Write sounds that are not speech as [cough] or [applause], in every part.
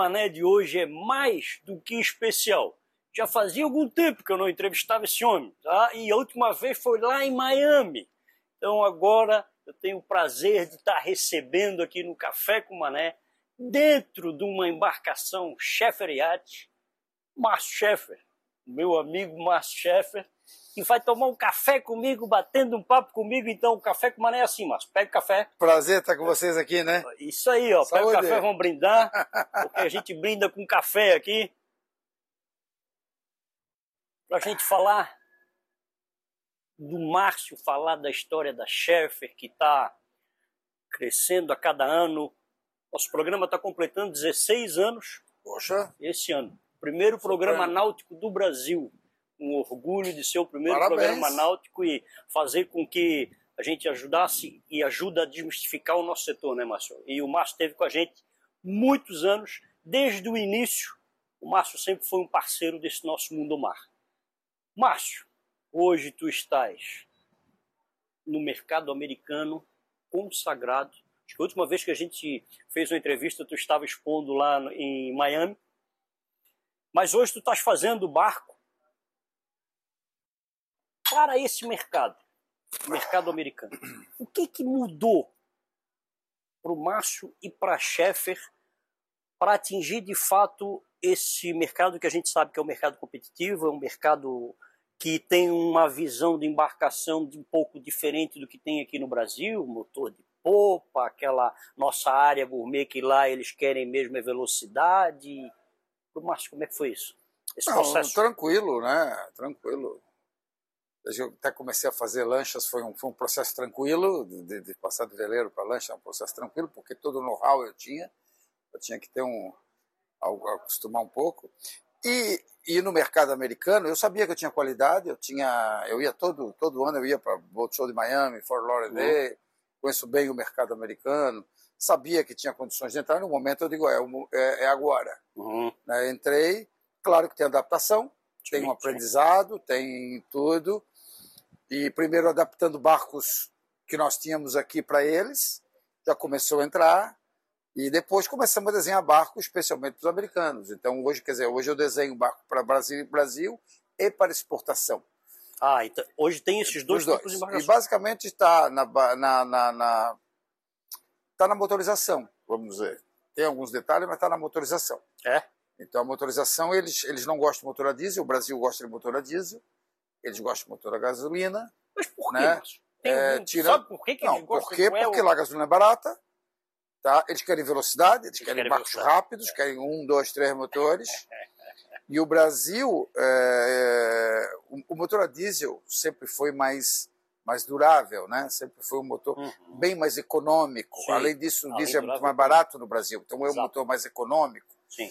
Mané de hoje é mais do que especial. Já fazia algum tempo que eu não entrevistava esse homem, tá? E a última vez foi lá em Miami. Então agora eu tenho o prazer de estar recebendo aqui no Café com Mané, dentro de uma embarcação Sheffer Yacht, Márcio Sheffer, meu amigo Márcio Sheffer, que vai tomar um café comigo, batendo um papo comigo. Então, o café com mané é assim, Márcio. Pega o café. Prazer estar com vocês aqui, né? Isso aí, ó. Saúde. Pega o café, vamos brindar. Porque a gente brinda com café aqui. Pra gente falar do Márcio, falar da história da Schaeffer, que está crescendo a cada ano. Nosso programa está completando 16 anos. Poxa! Esse ano. Primeiro programa náutico do Brasil um orgulho de ser o primeiro Parabéns. programa náutico e fazer com que a gente ajudasse e ajuda a desmistificar o nosso setor, né, Márcio? E o Márcio esteve com a gente muitos anos, desde o início. O Márcio sempre foi um parceiro desse nosso mundo mar. Márcio, hoje tu estás no mercado americano consagrado. Acho que a última vez que a gente fez uma entrevista, tu estava expondo lá em Miami. Mas hoje tu estás fazendo barco para esse mercado, mercado americano, o que, que mudou para o Márcio e para a Sheffer para atingir de fato esse mercado que a gente sabe que é um mercado competitivo, é um mercado que tem uma visão de embarcação de um pouco diferente do que tem aqui no Brasil, motor de popa, aquela nossa área gourmet que lá eles querem mesmo é velocidade. Márcio, como é que foi isso? Esse Não, processo? Tranquilo, né? Tranquilo eu até comecei a fazer lanchas, foi um, foi um processo tranquilo, de, de passar de veleiro para lancha, é um processo tranquilo, porque todo o know-how eu tinha, eu tinha que ter um, acostumar um pouco. E, e no mercado americano, eu sabia que eu tinha qualidade, eu tinha, eu ia todo, todo ano, eu ia para Boat Show de Miami, Fort Lauderdale, uhum. conheço bem o mercado americano, sabia que tinha condições de entrar, no momento eu digo, é, é, é agora. Uhum. Né, entrei, claro que tem adaptação, tem um aprendizado, tem tudo, e primeiro adaptando barcos que nós tínhamos aqui para eles, já começou a entrar, e depois começamos a desenhar barcos especialmente para os americanos. Então hoje, quer dizer, hoje eu desenho barco para Brasil, Brasil e para exportação. Ah, então hoje tem esses dois, dois. tipos de embarcações. E basicamente está na, na, na, na, tá na motorização, vamos dizer. Tem alguns detalhes, mas está na motorização. É? Então a motorização, eles, eles não gostam de motor a diesel, o Brasil gosta de motor a diesel eles gostam de motor a gasolina. Mas por quê? Né? É, tira... Sabe por que, que não, eles gostam? Por quê? Porque lá a gasolina é barata, tá? eles querem velocidade, eles, eles querem, querem barcos velocidade. rápidos, é. querem um, dois, três motores. [laughs] e o Brasil, é, o, o, motor a diesel sempre foi mais mais durável, né? Sempre foi um motor uhum. bem mais econômico. Sim. Além disso, o diesel é muito mais barato no Brasil, então é um motor mais econômico. Sim.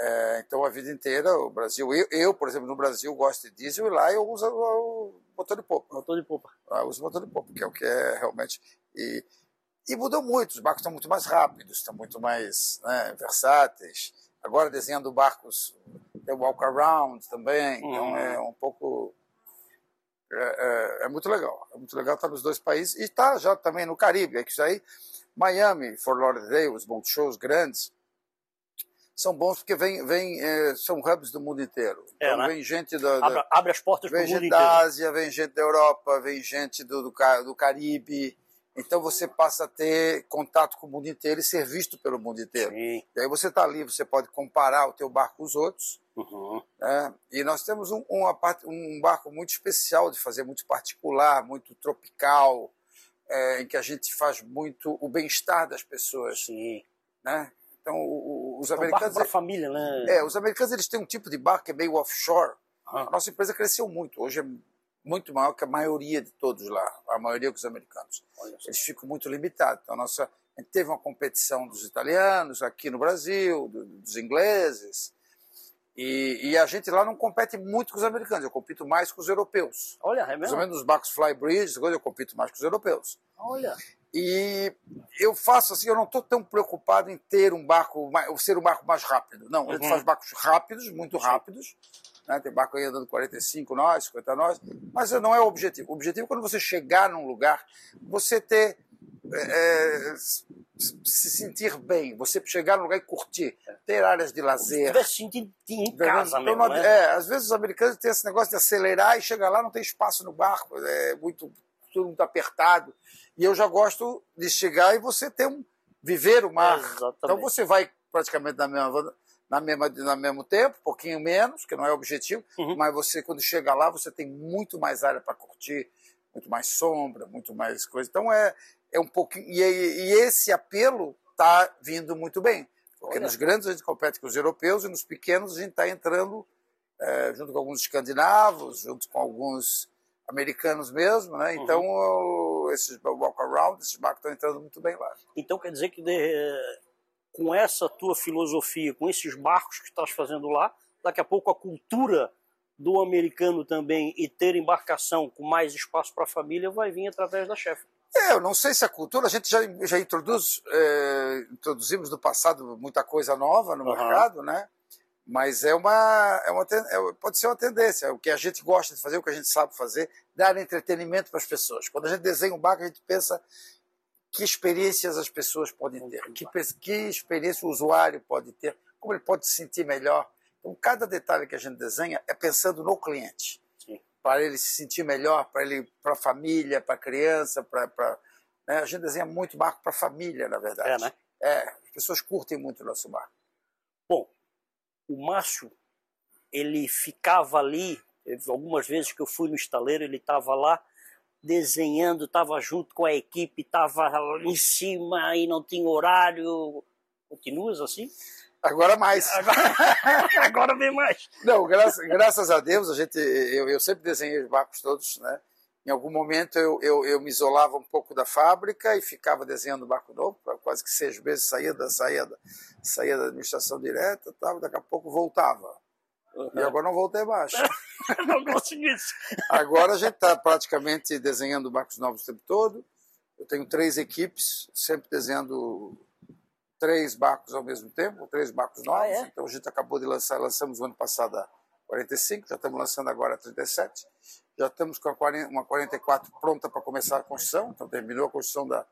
É, então, a vida inteira, o Brasil, eu, eu, por exemplo, no Brasil gosto de diesel e lá eu uso o motor de popa. Motor de popa. Lá eu uso motor de popa, que é o que é realmente. E, e mudou muito, os barcos estão muito mais rápidos, estão muito mais né, versáteis. Agora desenhando barcos, tem walk around também, então uhum. então é um pouco. É, é, é, muito legal, é muito legal estar nos dois países e está já também no Caribe, é que isso aí, Miami, Fort Lauderdale, os bons shows grandes, são bons porque vem, vem, é, são hubs do mundo inteiro. É, então, né? vem gente da, da abre, abre, as portas mundo gente da Ásia, vem gente da Europa, vem gente do, do, do Caribe. Então você passa a ter contato com o mundo inteiro e ser visto pelo mundo inteiro. Sim. E aí você está ali, você pode comparar o teu barco com os outros. Uhum. Né? E nós temos um, um, um, barco muito especial de fazer, muito particular, muito tropical, é, em que a gente faz muito o bem-estar das pessoas. Sim. Né? Então, os americanos. É um família, né? É, os americanos eles têm um tipo de barco que é meio offshore. Ah. A nossa empresa cresceu muito. Hoje é muito maior que a maioria de todos lá, a maioria dos americanos. Eles ficam muito limitados. Então, a nossa, a gente teve uma competição dos italianos aqui no Brasil, dos ingleses. E, e, a gente lá não compete muito com os americanos, eu compito mais com os europeus. Olha, é mesmo? Mais ou menos nos barcos Flybridge, eu compito mais com os europeus. Olha. E eu faço assim, eu não estou tão preocupado em ter um barco, ser um barco mais rápido. Não, uhum. a gente faz barcos rápidos, muito rápidos. Né? Tem barco aí andando 45 nós, 50 nós, mas não é o objetivo. O objetivo é quando você chegar num lugar, você ter é, é se sentir bem, você chegar no lugar e curtir, ter áreas de lazer. Se sentir em casa então, mesmo, né? é, às vezes os americanos têm esse negócio de acelerar e chegar lá não tem espaço no barco, é muito tudo muito apertado. E eu já gosto de chegar e você ter um viver o mar. então você vai praticamente na mesma na mesma no mesmo tempo, um pouquinho menos, que não é o objetivo, uhum. mas você quando chega lá você tem muito mais área para curtir, muito mais sombra, muito mais coisa. Então é é um pouquinho e, e esse apelo está vindo muito bem, porque Olha. nos grandes a gente compete com os europeus e nos pequenos a gente está entrando é, junto com alguns escandinavos, junto com alguns americanos mesmo, né? Uhum. Então uhum. esses walk around, esses barcos estão entrando muito bem lá. Então quer dizer que de, com essa tua filosofia, com esses barcos que estás fazendo lá, daqui a pouco a cultura do americano também e ter embarcação com mais espaço para a família vai vir através da chefe. É, eu não sei se a cultura, a gente já, já introduz, é, introduzimos no passado muita coisa nova no uhum. mercado, né? Mas é uma, é uma é, pode ser uma tendência, o que a gente gosta de fazer, o que a gente sabe fazer, dar entretenimento para as pessoas. Quando a gente desenha um barco, a gente pensa que experiências as pessoas podem ter, que, que experiência o usuário pode ter, como ele pode se sentir melhor. Então, cada detalhe que a gente desenha é pensando no cliente, para ele se sentir melhor, para ele, para a família, para a criança, para, para né? a gente desenha muito barco para a família, na verdade. É, né? É, as pessoas curtem muito o nosso barco. O Márcio, ele ficava ali, algumas vezes que eu fui no estaleiro, ele estava lá desenhando, estava junto com a equipe, estava em cima e não tinha horário. Continuas assim? Agora mais. [laughs] Agora, [laughs] agora vem mais. Não, graças, graças a Deus, a gente, eu, eu sempre desenhei os barcos todos, né? Em algum momento eu, eu, eu, me isolava um pouco da fábrica e ficava desenhando barco novo, quase que seis meses saía da, saía da, saía da administração direta, tal, daqui a pouco voltava. Uhum. E agora não voltei mais. [laughs] não consegui isso. Agora a gente está praticamente desenhando barcos novos o tempo todo. Eu tenho três equipes, sempre desenhando três barcos ao mesmo tempo, três barcos novos. Ah, é? Então a gente acabou de lançar, lançamos o ano passado a 45, já estamos lançando agora a 37 já estamos com uma 44 pronta para começar a construção, então terminou a construção da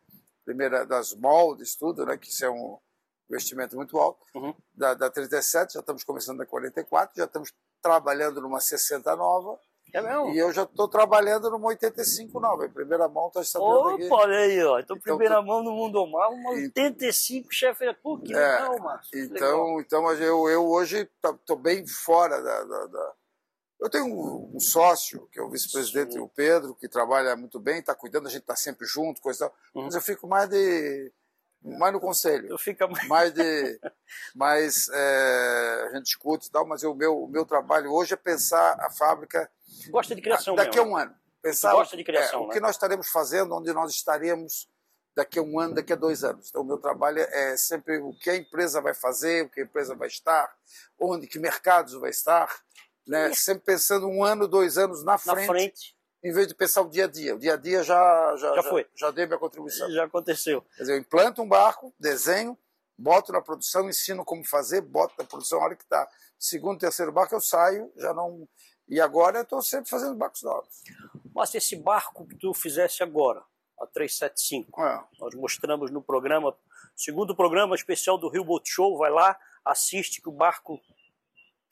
primeira das moldes, tudo, né, que isso é um investimento muito alto. Uhum. Da, da 37, já estamos começando a 44, já estamos trabalhando numa 60 nova. É mesmo? E eu já estou trabalhando numa 85 nova. Em primeira mão está sabendo Opa, aqui. olha aí, ó. Então, então primeira tô... mão no Mundo Mar, uma 85 chefe. Pô, que é, legal, Márcio. Então, então eu, eu hoje estou bem fora da, da, da eu tenho um, um sócio, que é o vice-presidente, o Pedro, que trabalha muito bem, está cuidando, a gente está sempre junto, coisa e tal. Uhum. Mas eu fico mais de. Mais no conselho. Eu fico mais. mais de. mais. É, a gente discute e tal, mas o meu, o meu trabalho hoje é pensar a fábrica. Gosta de criação, Daqui mesmo, a um ano. Pensar gosta de criação. É, né? o que nós estaremos fazendo, onde nós estaremos daqui a um ano, daqui a dois anos. Então, o meu trabalho é sempre o que a empresa vai fazer, o que a empresa vai estar, onde, que mercados vai estar né? sempre pensando um ano, dois anos na frente, na frente, em vez de pensar o dia a dia. O dia a dia já, já, já, foi. já, já dei minha contribuição. Já aconteceu. Quer dizer, eu implanto um barco, desenho, boto na produção, ensino como fazer, boto na produção, a hora que está segundo, terceiro barco eu saio, já não... E agora eu estou sempre fazendo barcos novos. Mas esse barco que tu fizesse agora, a 375, é. nós mostramos no programa, segundo programa especial do Rio Boat Show, vai lá, assiste que o barco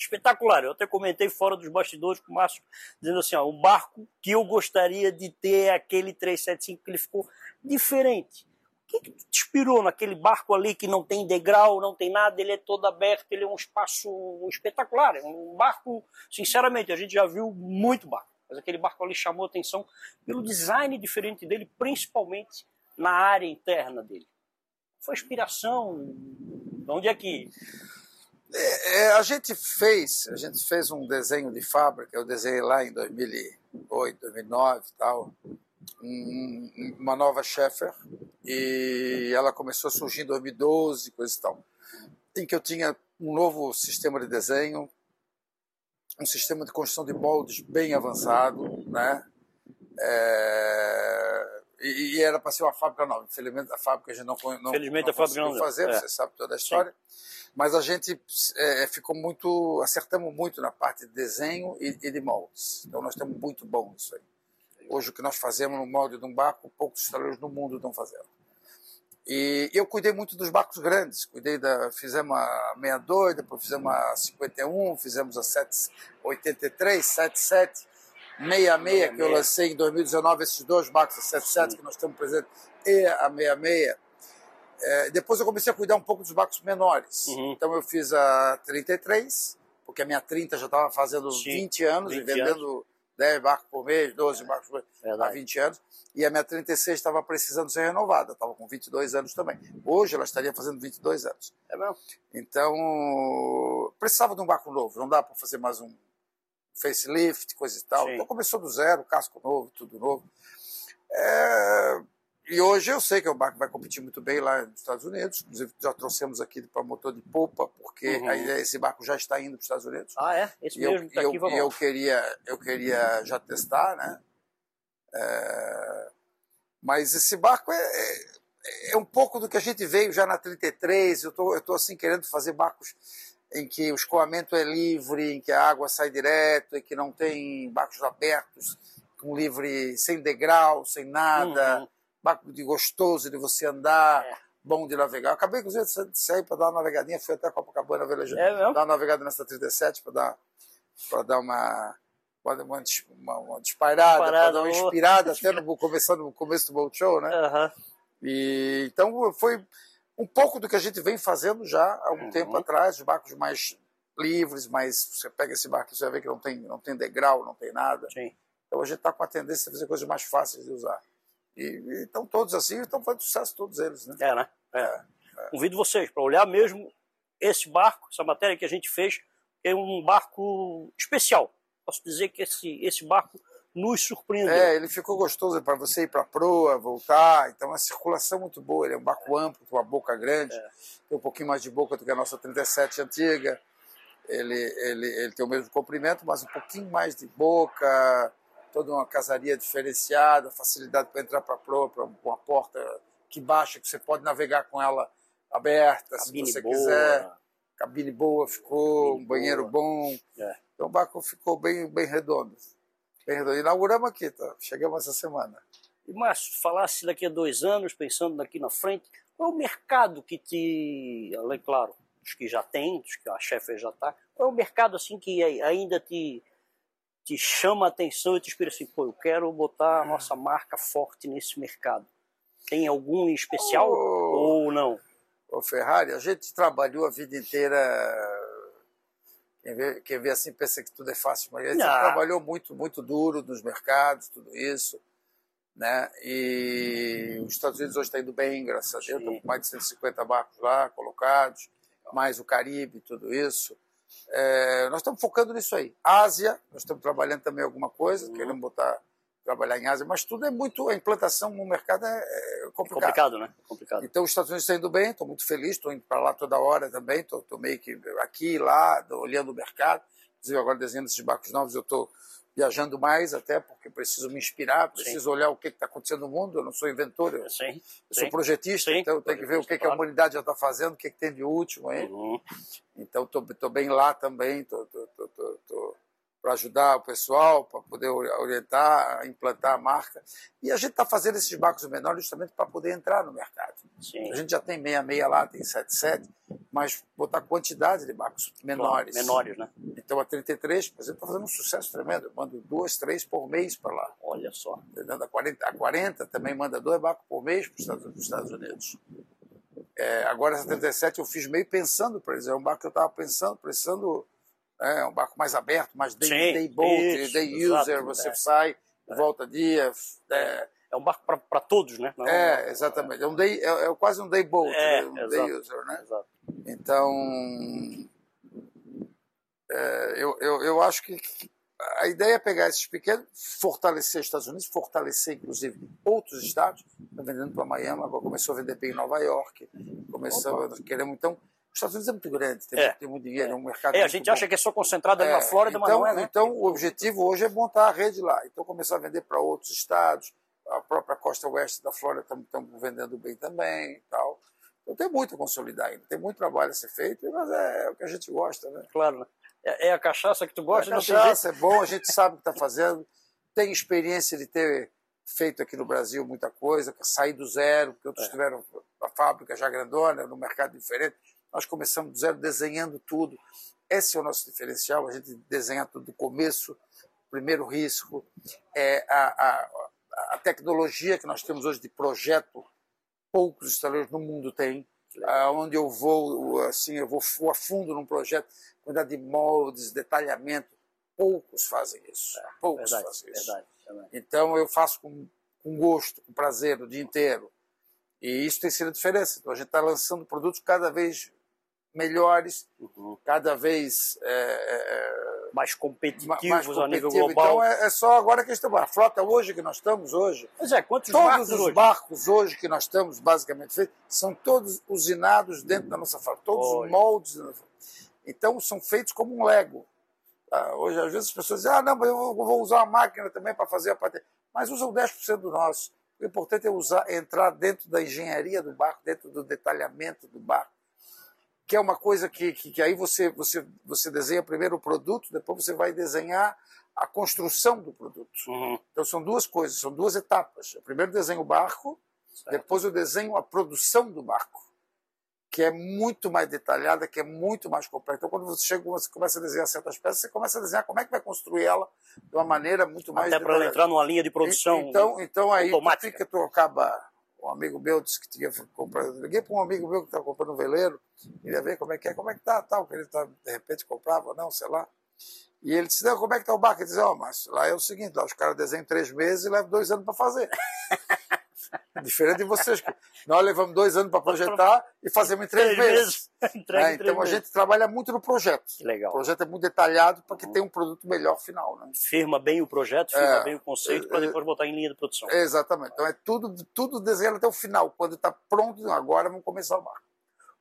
espetacular. Eu até comentei fora dos bastidores com o Márcio, dizendo assim: ó, o barco que eu gostaria de ter é aquele 375, que ele ficou diferente. O que, que te inspirou naquele barco ali que não tem degrau, não tem nada, ele é todo aberto, ele é um espaço espetacular. É um barco, sinceramente, a gente já viu muito barco, mas aquele barco ali chamou atenção pelo design diferente dele, principalmente na área interna dele. Foi inspiração? De onde é que é, é, a gente fez, a gente fez um desenho de fábrica, eu desenhei lá em 2008, 2009 e tal, um, uma nova Sheffer, e ela começou a surgir em 2012, coisa e tal, em que eu tinha um novo sistema de desenho, um sistema de construção de moldes bem avançado, né? É, e, e, era para ser uma fábrica nova. Infelizmente a fábrica a gente não, não, Felizmente não a fábrica não fazer, é. você sabe toda a história. Sim mas a gente é, ficou muito, acertamos muito na parte de desenho e, e, de moldes. Então nós estamos muito bons nisso aí. Hoje o que nós fazemos no molde de um barco, poucos estaleiros no mundo estão fazendo. E eu cuidei muito dos barcos grandes, cuidei da, fizemos a 62, depois fizemos a 51, fizemos a 783, 77, 66, que eu lancei em 2019, esses dois barcos, a 77 que nós estamos presentes, e a 66. É, depois eu comecei a cuidar um pouco dos barcos menores. Uhum. Então eu fiz a 33, porque a minha 30 já estava fazendo Sim, 20 anos 20 e vendendo anos. 10 barcos por mês, 12 é, barcos por mês, há 20 anos. E a minha 36 estava precisando ser renovada, estava com 22 anos também. Hoje ela estaria fazendo 22 anos. É mesmo? Então, precisava de um barco novo, não dá para fazer mais um facelift, coisa e tal. Sim. Então começou do zero, casco novo, tudo novo. É, e hoje eu sei que o barco vai competir muito bem lá nos Estados Unidos. Inclusive, já trouxemos aqui para motor de polpa, porque uhum. aí esse barco já está indo para os Estados Unidos. Ah, é? Esse e mesmo está aqui, vamos E eu queria, eu queria já testar, né? É... Mas esse barco é, é, é, um pouco do que a gente veio já na 33. Eu tô, estou assim querendo fazer barcos em que o escoamento é livre, em que a água sai direto, em que não tem barcos abertos, com livre, sem degrau, sem nada. Uhum barco de gostoso de você andar, é. bom de navegar. Eu acabei, inclusive, de sair para dar uma navegadinha, fui até Copacabana velejando, é dar uma navegada nessa 37 para dar, para dar uma, uma, uma, uma disparada, para dar uma inspirada, até no, começando no começo do Boat Show, né? Uhum. E, então foi um pouco do que a gente vem fazendo já há algum uhum. tempo atrás, os barcos mais livres, mas você pega esse barco você vai ver que não tem, não tem degrau, não tem nada. Sim. Então a gente está com a tendência a fazer coisas mais fáceis de usar. E estão todos assim, estão fazendo sucesso todos eles, né? É, né? É. É. Convido vocês para olhar mesmo esse barco, essa matéria que a gente fez, é um barco especial. Posso dizer que esse, esse barco nos surpreendeu. É, ele ficou gostoso para você ir para a proa, voltar. Então, a circulação é muito boa. Ele é um barco amplo, com uma boca grande, é. tem um pouquinho mais de boca do que a nossa 37 antiga. Ele, ele, ele tem o mesmo comprimento, mas um pouquinho mais de boca toda uma casaria diferenciada, facilidade para entrar para a proa, para uma porta que baixa, que você pode navegar com ela aberta, Cabine se você boa. quiser. Cabine boa ficou, Cabine um banheiro boa. bom. É. Então o barco ficou bem, bem redondo. Redondo. Inauguramos aqui, tá? chegamos essa semana. E Márcio, falasse daqui a dois anos, pensando daqui na frente, qual é o mercado que te, além, claro, dos que já tem, dos que a chefe já está, qual é o mercado assim que ainda te te chama a atenção e te inspira assim, pô, eu quero botar a nossa marca forte nesse mercado? Tem algum em especial ou não? O Ferrari, a gente trabalhou a vida inteira. Quem vê, quem vê assim pensa que tudo é fácil, mas ah. trabalhou muito, muito duro nos mercados, tudo isso. Né? E os Estados Unidos hoje está indo bem, graças a Deus, estão com mais de 150 barcos lá colocados, mais o Caribe, tudo isso. É, nós estamos focando nisso aí. Ásia, nós estamos trabalhando também alguma coisa, uhum. queremos botar trabalhar em Ásia, mas tudo é muito. A implantação no mercado é, é complicado. É complicado, né? Complicado. Então, os Estados Unidos estão indo bem, estou muito feliz, estou indo para lá toda hora também, estou meio que aqui, lá, olhando o mercado. Inclusive, agora desenhando esses barcos novos, eu estou viajando mais, até porque preciso me inspirar, preciso sim. olhar o que está acontecendo no mundo. Eu não sou inventor, eu, sim, eu sou projetista, então eu tenho que ver o que, que a humanidade já está fazendo, o que, que, tem de último aí. Uhum. Então estou bem lá também, estou para ajudar o pessoal, para poder orientar, implantar a marca. E a gente está fazendo esses barcos menores justamente para poder entrar no mercado. Sim. A gente já tem 66 lá, tem 77, mas botar quantidade de barcos menores. Claro, menores, né? Então a 33, por exemplo, está fazendo um sucesso tremendo. Eu mando duas, três por mês para lá. Olha só. A 40, a 40 também manda dois barcos por mês para os Estados Unidos. É, agora essa 37 eu fiz meio pensando para eles. É um barco que eu estava pensando, pensando é um barco mais aberto, mais day, Sim, day boat, isso, day exato, user, você é. sai, é. volta dia. É, é um barco para todos, né? Não, é, exatamente. É, um day, é, é, quase um day boat, é, né? um exato, day user, né? Exato. Então, é, eu, eu, eu acho que, a ideia é pegar esses pequenos, fortalecer os Estados Unidos, fortalecer inclusive outros estados. Está vendendo para Miami, agora começou a vender bem em Nova York, começou, queremos então os Estados Unidos é muito grande, tem, é. muito, tem muito dinheiro, é um mercado. É, a gente acha bom. que é só concentrado é, na Flórida, então, mas não é. Né? Então, o objetivo hoje é montar a rede lá. Então, começar a vender para outros estados, a própria costa oeste da Flórida estamos vendendo bem também e tal. Então, tem muito a consolidar ainda, tem muito trabalho a ser feito, mas é, é o que a gente gosta, né? Claro, né? É, é a cachaça que tu gosta, é a cachaça é bom, a gente sabe o que está fazendo, tem experiência de ter feito aqui no Brasil muita coisa, sair do zero, porque outros é. tiveram a fábrica já grandona, no mercado diferente. Nós começamos do zero desenhando tudo. Esse é o nosso diferencial, a gente desenha tudo do começo, primeiro risco, é a, a, a tecnologia que nós temos hoje de projeto, poucos estaleiros no mundo têm, onde eu vou assim eu vou, a fundo num projeto quantidade de moldes detalhamento. Poucos fazem isso. É, poucos verdade, fazem isso. verdade, verdade. então eu faço com, com gosto com prazer o dia inteiro. E isso tem sido a diferença. Então a gente está lançando produtos cada vez melhores uhum. cada vez é, é, é mais competitivos mais competitivo. a nível global. Então é, é, só agora que estamos. A frota hoje que nós estamos hoje. Pois é, quantos todos barcos os hoje? barcos hoje que nós estamos basicamente feitos são todos usinados dentro da nossa fábrica, todos os moldes. Então são feitos como um Lego. Ah, hoje às vezes as pessoas dizem: "Ah, não, mas eu vou usar uma máquina também para fazer a patente". Mas usam 10% do nosso. O importante é usar, entrar dentro da engenharia do barco, dentro do detalhamento do barco que é uma coisa que, que, que, aí você, você, você desenha primeiro o produto, depois você vai desenhar a construção do produto. Uhum. Então são duas coisas, são duas etapas. Eu primeiro desenho o barco, certo. depois eu desenho a produção do barco, que é muito mais detalhada, que é muito mais complexa. Então quando você chega, você começa a desenhar certas peças, você começa a desenhar como é que vai construir ela de uma maneira muito mais Até para entrar numa linha de produção. Então, então aí automática. tu fica, tu acaba um amigo meu disse que tinha comprado. Liguei para um amigo meu que estava comprando um veleiro, queria ver como é que é, como é que tá, tal, que ele tá, de repente comprava, não, sei lá. E ele disse, não, como é que tá o barco? Ele disse, ó, oh, Márcio, lá é o seguinte, lá os caras desenham três meses e levam dois anos para fazer. [laughs] Diferente de vocês, que nós levamos dois anos para projetar e fazemos em três, três meses. [laughs] É, então a gente trabalha muito no projeto. Legal. O projeto é muito detalhado para que tenha um produto melhor final. Né? Firma bem o projeto, firma é, bem o conceito, para é, depois botar em linha de produção. Exatamente. Então é tudo, tudo desenhado até o final. Quando está pronto, agora vamos começar o barco.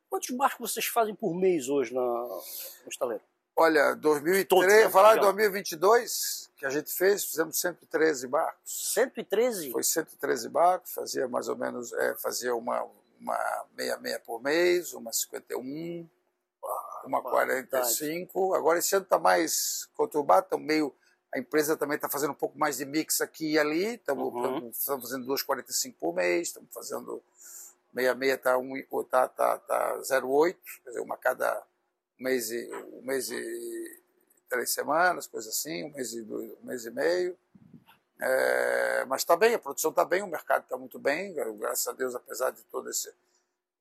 Quantos barcos vocês fazem por mês hoje na, no estaleiro? Olha, 2003, né? falar em 2022, que a gente fez, fizemos 113 barcos. 113? Foi 113 barcos, fazia mais ou menos, é, fazia uma, uma 66 por mês, uma 51, uma 45. Agora esse ano está mais conturbado, tá meio, a empresa também está fazendo um pouco mais de mix aqui e ali, estamos uhum. fazendo 2,45 por mês, estamos fazendo 66 está um, tá, tá, tá 0,8, quer dizer, uma cada um mês e, um mês e três semanas, coisa assim, um mês e, dois, um mês e meio. É, mas está bem, a produção está bem, o mercado está muito bem, graças a Deus, apesar de todo esse,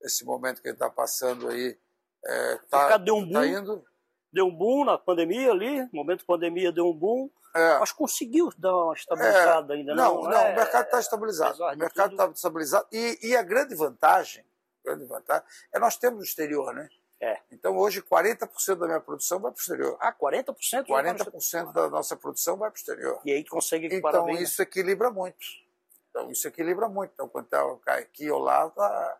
esse momento que ele está passando aí. É, tá, deu um tá boom, indo. Deu um boom na pandemia ali, momento pandemia deu um boom. É. Mas conseguiu dar uma estabilizada é, ainda, não? Não, não é, o mercado está estabilizado. O mercado está estabilizado. E, e a grande vantagem, grande vantagem é nós temos no exterior, né? É. Então hoje 40% da minha produção vai para o exterior. Ah, 40%? 40% da nossa produção vai para o exterior. E aí consegue Então bem, isso né? equilibra muito. Então isso equilibra muito. Então quando tá, cai aqui ou lá, tá,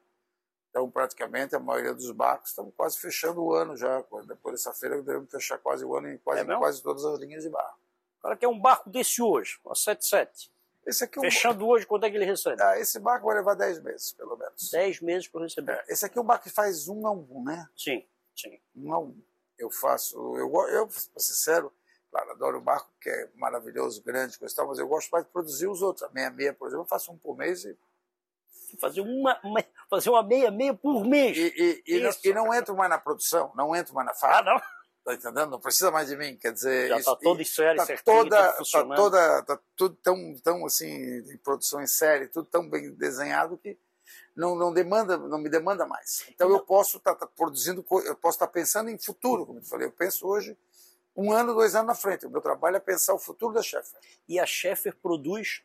então praticamente a maioria dos barcos estamos quase fechando o ano já. Depois dessa feira devemos fechar quase o ano em quase, é quase todas as linhas de barco. Agora que é um barco desse hoje, uma 77. Esse aqui Fechando hoje, quanto é que ele recebe? Ah, esse barco vai levar 10 meses, pelo menos. 10 meses para receber. É, esse aqui é um barco que faz um a um, né? Sim, sim. Um a um. Eu faço, eu, eu para ser sincero, claro, adoro o barco, que é maravilhoso, grande, coisa tal, mas eu gosto mais de produzir os outros. A meia-meia, por exemplo, eu faço um por mês e fazer uma, uma, fazer uma meia meia por mês. E, e, e, não, e, não, entro mais na produção, não entro mais na fábrica. Ah, não? Tá entendendo? Não precisa mais de mim, quer dizer... Já está todo em série, tá certinho, toda, tá toda, tá tudo tão, tão assim, em produção em série, tudo tão bem desenhado que não, não demanda, não me demanda mais. Então não. eu posso estar tá, tá produzindo, eu posso estar tá pensando em futuro, como eu falei. Eu penso hoje um ano, dois anos na frente. O meu trabalho é pensar o futuro da Schaeffer. E a Schaeffer produz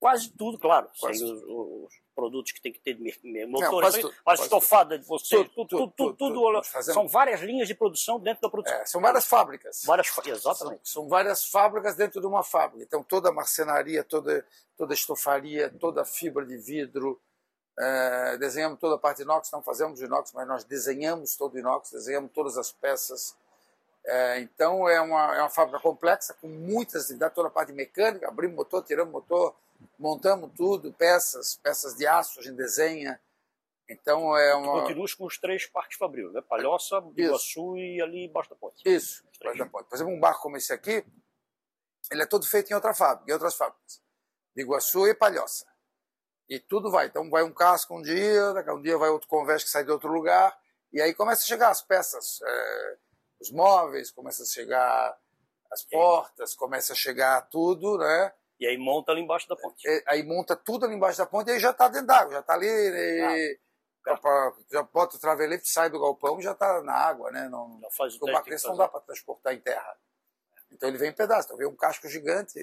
quase tudo, claro. Quase os, os, produtos que tem que ter motor, a estofada de você, tudo, tudo, tudo, tudo, são várias linhas de produção dentro da produção. É, são várias fábricas. Várias, exatamente. São, várias fábricas dentro de uma fábrica. Então toda a marcenaria, toda, toda a estofaria, toda a fibra de vidro, é, desenhamos toda a parte de inox, não fazemos inox, mas nós desenhamos todo o inox, desenhamos todas as peças. É, então é uma, é uma fábrica complexa, com muitas atividades, toda a parte mecânica, abrimos motor, tiramos motor, montamos tudo, peças, peças de aço, a gente desenha. Então é uma. Continua com os três parques fabril, né? Palhoça, Iguaçu e ali embaixo da ponte. Isso, embaixo da ponte. Por exemplo, um barco como esse aqui, ele é todo feito em outra fábrica, em outras fábricas. Iguaçu e Palhoça. E tudo vai. Então vai um casco um dia, daqui a um dia vai outro convés que sai de outro lugar, e aí começa a chegar as peças, é, os móveis, começa a chegar as portas, começa a chegar tudo, né? E aí monta ali embaixo da ponte. E, aí monta tudo ali embaixo da ponte e aí já está dentro d'água, já está ali. E, ah, pra, já bota o travelete, sai do galpão e já está na água, né? Não, já faz o barco não dá para transportar em terra. Então ele vem em pedaços. Então vem um casco gigante,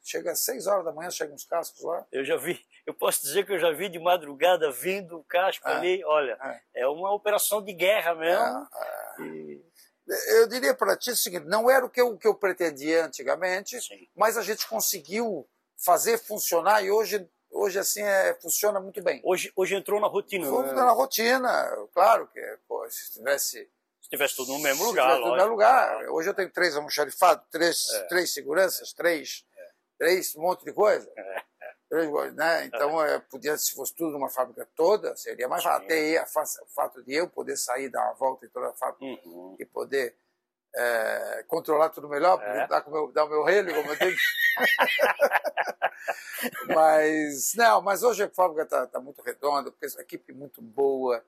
chega às 6 horas da manhã, chegam uns cascos lá. Eu já vi, eu posso dizer que eu já vi de madrugada vindo o casco é, ali. Olha, é. é. uma operação de guerra mesmo. É, e... Eu diria para ti o seguinte: não era o que eu, o que eu pretendia antigamente, Sim. mas a gente conseguiu fazer funcionar e hoje hoje assim é, funciona muito bem. Hoje, hoje entrou na rotina. Entrou né? na rotina, claro que pô, se tivesse se tivesse tudo no mesmo lugar. tudo no mesmo lugar. Hoje eu tenho três almoxarifados, três, é. três seguranças, três, é. três, um monte de coisa. É. Né? Então, é. podia, se fosse tudo numa fábrica toda, seria mais fácil. Até o fato de eu poder sair, dar uma volta em toda a fábrica uhum. e poder é, controlar tudo melhor, é. dar, o meu, dar o meu relo, como eu tenho. [laughs] mas, não, mas hoje a fábrica está tá muito redonda, porque a equipe é muito boa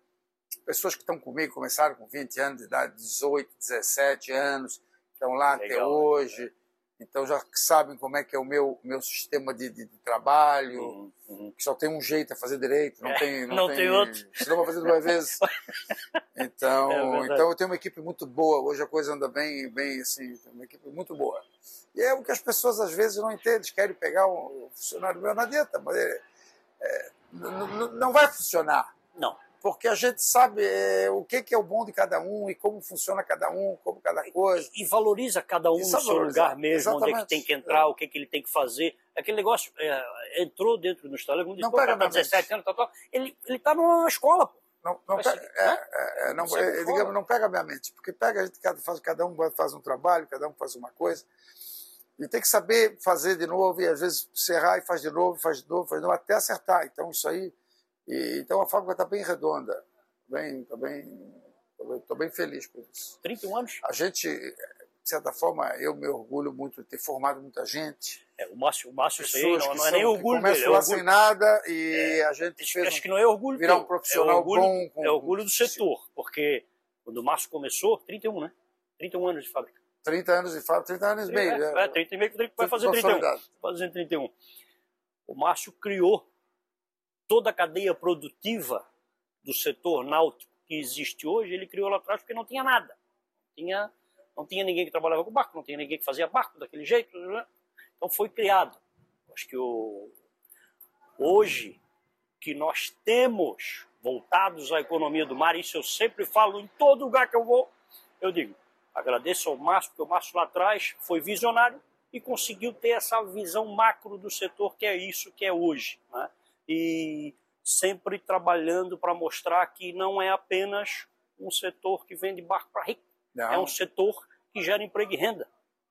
pessoas que estão comigo começaram com 20 anos de idade, 18, 17 anos, estão lá Legal, até hoje, né? Então já sabem como é que é o meu, meu sistema de, de, de trabalho, uhum, uhum. que só tem um jeito a fazer direito, não, é, tem, [laughs] não, não tem, tem outro. Senão vou fazer duas vezes. [laughs] Então, é então eu tenho uma equipe muito boa, hoje a coisa anda bem, bem assim, uma equipe muito boa. E é o que as pessoas às vezes não entendem, querem pegar um funcionário meu na dieta, mas é, é, não vai funcionar. Não porque a gente sabe é, o que, que, é o bom de cada um e como funciona cada um, como cada coisa. E, e valoriza cada um no seu lugar mesmo, Exatamente. onde é que tem que entrar, é. o que, que ele tem que fazer. Aquele negócio é, entrou dentro do estado, não pega tá 17 anos, tal, tal. ele está numa escola, pô. Não, não, pega, né? é, é, não, é, digamos, não pega a minha mente, porque pega, a gente cada, faz, cada um faz um trabalho, cada um faz uma coisa, e tem que saber fazer de novo, e às vezes serrar e faz de novo, faz de novo, faz de novo, até acertar. Então isso aí e, então a fábrica está bem redonda, bem, está bem, estou bem feliz por isso. 31 anos? A gente, de certa forma, eu me orgulho muito de ter formado muita gente. É, o Márcio, o Márcio sei, não, não é nem orgulho dele. É orgulho, sem nada e é, a gente fez acho um, que não é orgulho virar um profissional é orgulho, bom. Com, é orgulho do setor, porque quando o Márcio começou, 31, né? 31 anos de fábrica. 30 anos de fábrica, 30 anos e meio. É, é, 30 e meio, vai fazer 31. Vai fazer 31. O Márcio criou toda a cadeia produtiva do setor náutico que existe hoje, ele criou lá atrás porque não tinha nada. Não tinha, não tinha ninguém que trabalhava com barco, não tinha ninguém que fazia barco daquele jeito. Né? Então foi criado. Acho que o, hoje que nós temos voltados à economia do mar, isso eu sempre falo em todo lugar que eu vou, eu digo, agradeço ao Márcio, porque o Márcio lá atrás foi visionário e conseguiu ter essa visão macro do setor que é isso que é hoje. Né? E sempre trabalhando para mostrar que não é apenas um setor que vende barco para rico. Não. É um setor que gera emprego e renda.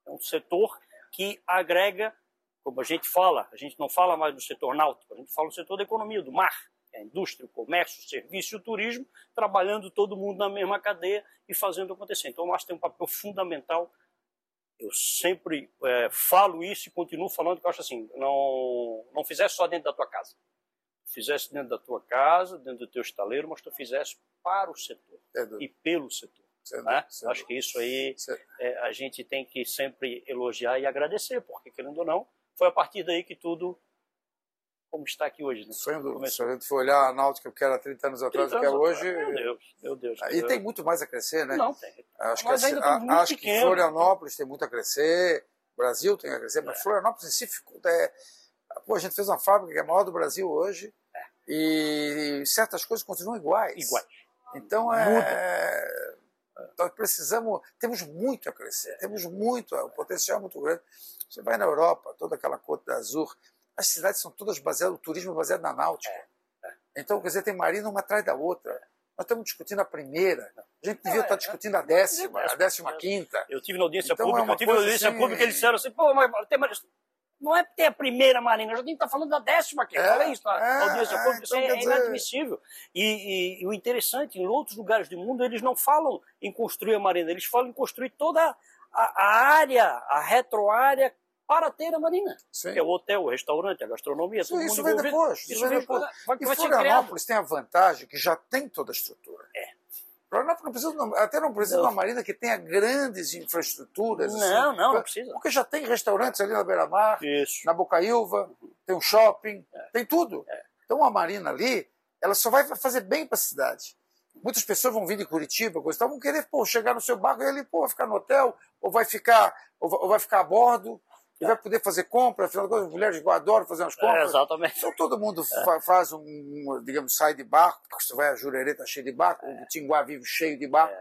É um setor que agrega, como a gente fala, a gente não fala mais do setor náutico, a gente fala do setor da economia, do mar. É a indústria, o comércio, o serviço e o turismo, trabalhando todo mundo na mesma cadeia e fazendo acontecer. Então, o mar tem um papel fundamental eu sempre é, falo isso e continuo falando que eu acho assim, não, não fizer só dentro da tua casa fizesse dentro da tua casa, dentro do teu estaleiro, mas tu fizesse para o setor e pelo setor. Né? Acho que isso aí é, a gente tem que sempre elogiar e agradecer, porque querendo ou não, foi a partir daí que tudo como está aqui hoje. Né? Sendo, se a gente for olhar a Náutica que era 30 anos atrás, 30 que é hoje. Meu Deus, meu Deus. E tem muito mais a crescer, né? Não, tem. Acho mas que, a, acho que Florianópolis tem muito a crescer, Brasil tem a crescer, mas é. Florianópolis em si ficou. É, pô, a gente fez uma fábrica que é a maior do Brasil hoje, e certas coisas continuam iguais. Iguais. Então, é, nós precisamos, temos muito a crescer, temos muito, o potencial é muito grande. Você vai na Europa, toda aquela Côte Azul, as cidades são todas baseadas, o turismo é baseado na náutica. É, é. Então, quer dizer, tem marina uma atrás da outra. Nós estamos discutindo a primeira, a gente devia estar discutindo a décima, a décima quinta. Eu tive na audiência então, pública, é eu tive na audiência assim... pública, eles disseram assim, pô, mas tem não é ter a primeira marina, já tem que estar falando da décima aqui. É, falei isso na é, audiência é, pública, isso então, é, é inadmissível. E, e, e, o interessante, em outros lugares do mundo, eles não falam em construir a marina, eles falam em construir toda a, a área, a retroárea para ter a Marina. Sim. Que é o hotel, o restaurante, a gastronomia, Sim, isso vem depois. Isso, Isso vem depois. vai- e vai Florianópolis tem a vantagem que já tem toda a estrutura. É. Florianópolis não precisa, até não precisa de uma marina que tenha grandes infraestruturas. Não, assim, não, não precisa. Porque já tem restaurantes ali na beira-mar, na Bocaiúva, tem um shopping, tem tudo. É. Então a marina ali, ela só vai fazer bem para a cidade. Muitas pessoas vão vir de Curitiba, coisa vão querer pô, chegar no seu barco e ali, pô, vai ficar no hotel, ou vai ficar, ou vai, ou vai ficar a bordo, e vai poder fazer compra, afinal de contas, as mulheres adoram fazer umas É, compras. exatamente. Então todo mundo fa- faz um, um, digamos, sai de barco, porque você vai a Jurerê, está cheio de barco, o Tinguá vive cheio de barco.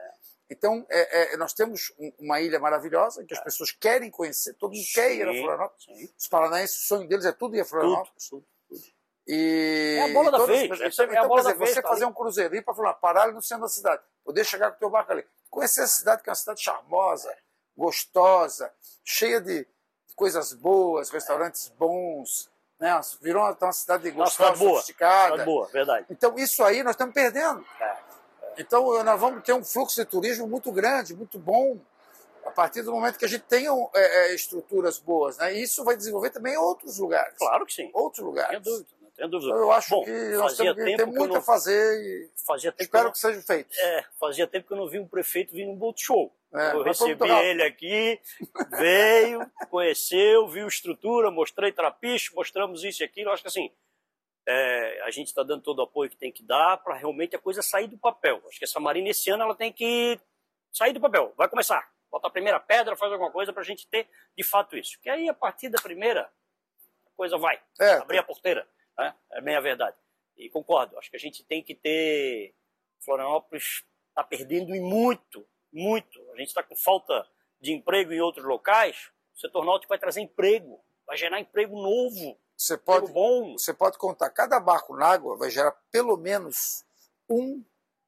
Então, é, é, nós temos um- uma ilha maravilhosa que as pessoas querem conhecer, todo mundo quer ir a Sim, Florianópolis. sim. Os paranaenses, o sonho deles é tudo ir a Florianópolis. tudo, tudo. E, É a bola da vez, Então, é a então, bola quer da dizer, vez, você tá fazer ali. um cruzeiro, ir para Florianópolis, parar ali no centro da cidade, poder chegar com o teu barco ali, conhecer a cidade, que é uma cidade charmosa, gostosa, cheia de coisas boas, restaurantes bons, né? virou uma, uma cidade gostosa, boa. sofisticada. Tá boa, verdade. Então, isso aí nós estamos perdendo. É. Então, nós vamos ter um fluxo de turismo muito grande, muito bom, a partir do momento que a gente tenha é, é, estruturas boas. Né? E isso vai desenvolver também outros lugares. Claro que sim. Outros Não lugares. tenho dúvida. Não tenho dúvida. Então, eu acho Bom, que nós temos que ter que muito não- a fazer e Fazia tempo, que eu espero não- que seja feito. É, fazia tempo que eu não vi um prefeito vir num boat show. É, eu recebi ele aqui, veio, conheceu, viu estrutura, mostrei trapiche, mostramos isso e aquilo. Eu Acho que assim, é, a gente está dando todo o apoio que tem que dar para realmente a coisa sair do papel. Acho que essa Marina esse ano ela tem que sair do papel. Vai começar. Bota a primeira pedra, faz alguma coisa para a gente ter de fato isso. Que aí, a partir da primeira, a coisa vai. É, Abrir a porteira. Né? É bem a verdade. E concordo. Acho que a gente tem que ter. Florianópolis está perdendo e muito, muito. A gente está com falta de emprego em outros locais. O setor náutico vai trazer emprego, vai gerar emprego novo, você pode, bom. você pode contar, cada barco na água vai gerar pelo menos um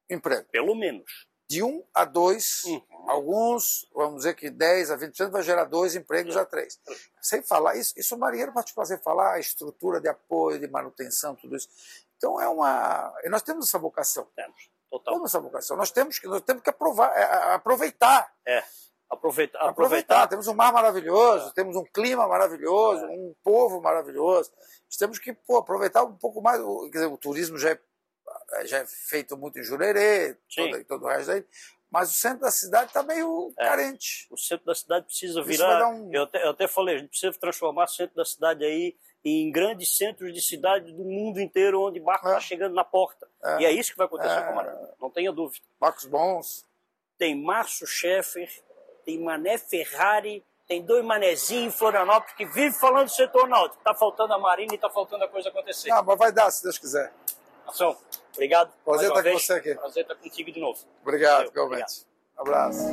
emprego. Pelo menos. De um a dois, Uhum. alguns, vamos dizer que 10 a 20% vai gerar dois empregos a três. Sem falar, isso, isso o marinheiro vai te fazer falar, a estrutura de apoio, de manutenção, tudo isso. Então é uma. Nós temos essa vocação. Temos. Total. Temos essa vocação. Nós temos que, nós temos que aprovar, é, aproveitar. É. Aproveitar. Aproveitar. aproveitar. Temos um mar maravilhoso, temos um clima maravilhoso, um povo maravilhoso. Nós temos que pô, aproveitar um pouco mais. O, quer dizer, o turismo já é, já é feito muito em Jurerê, todo, todo o resto aí. Mas o centro da cidade está meio É. carente. O centro da cidade precisa virar. um- eu, até, eu até falei, a gente precisa transformar o centro da cidade aí em grandes centros de cidade do mundo inteiro, onde barco É. está chegando na porta. É. E é isso que vai acontecer É. com a Marina. Não tenha dúvida. Barcos bons. Tem Márcio Schaeffer, tem Mané Ferrari, tem dois manezinhos em Florianópolis que vive falando do setor náutico. Está faltando a Marina e está faltando a coisa acontecer. Ah, mas vai dar, se Deus quiser. Ação. Obrigado. Prazer estar com você aqui. Prazer estar contigo de novo. Obrigado, Valeu, igualmente. Abraço.